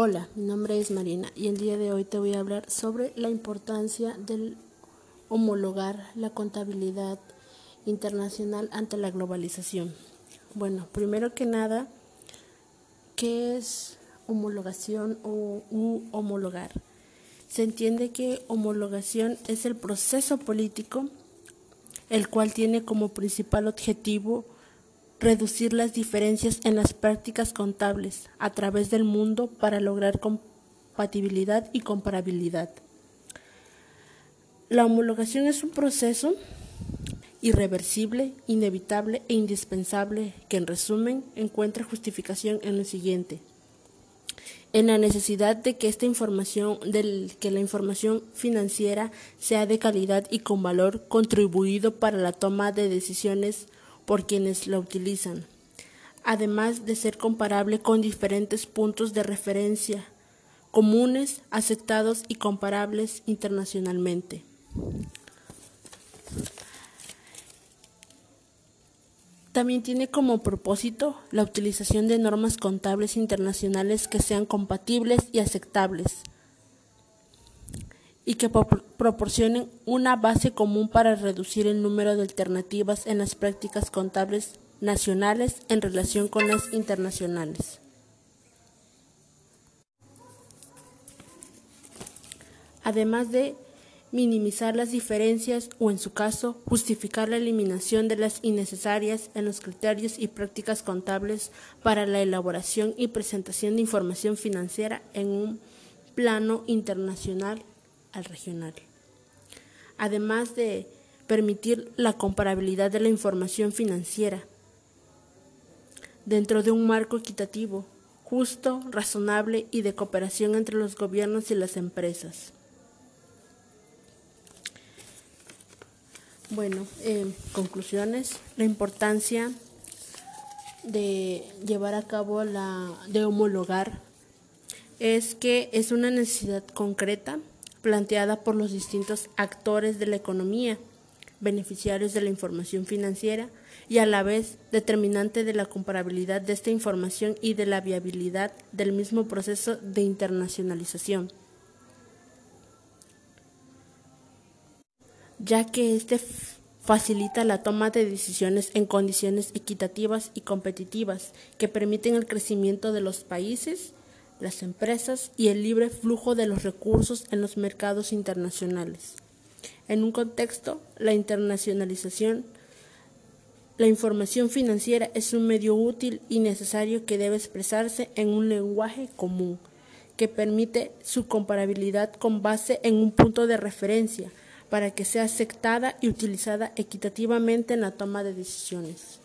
Hola, mi nombre es Marina y el día de hoy te voy a hablar sobre la importancia del homologar la contabilidad internacional ante la globalización. Bueno, primero que nada, ¿qué es homologación o homologar? Se entiende que homologación es el proceso político el cual tiene como principal objetivo reducir las diferencias en las prácticas contables a través del mundo para lograr compatibilidad y comparabilidad. La homologación es un proceso irreversible, inevitable e indispensable que en resumen encuentra justificación en lo siguiente en la necesidad de que esta información, del, que la información financiera sea de calidad y con valor contribuido para la toma de decisiones por quienes la utilizan, además de ser comparable con diferentes puntos de referencia comunes, aceptados y comparables internacionalmente. También tiene como propósito la utilización de normas contables internacionales que sean compatibles y aceptables y que proporcionen una base común para reducir el número de alternativas en las prácticas contables nacionales en relación con las internacionales. Además de minimizar las diferencias o, en su caso, justificar la eliminación de las innecesarias en los criterios y prácticas contables para la elaboración y presentación de información financiera en un plano internacional al regional. Además de permitir la comparabilidad de la información financiera dentro de un marco equitativo, justo, razonable y de cooperación entre los gobiernos y las empresas. Bueno, eh, conclusiones, la importancia de llevar a cabo la, de homologar es que es una necesidad concreta planteada por los distintos actores de la economía, beneficiarios de la información financiera y a la vez determinante de la comparabilidad de esta información y de la viabilidad del mismo proceso de internacionalización. ya que éste facilita la toma de decisiones en condiciones equitativas y competitivas que permiten el crecimiento de los países las empresas y el libre flujo de los recursos en los mercados internacionales. En un contexto, la internacionalización, la información financiera es un medio útil y necesario que debe expresarse en un lenguaje común, que permite su comparabilidad con base en un punto de referencia para que sea aceptada y utilizada equitativamente en la toma de decisiones.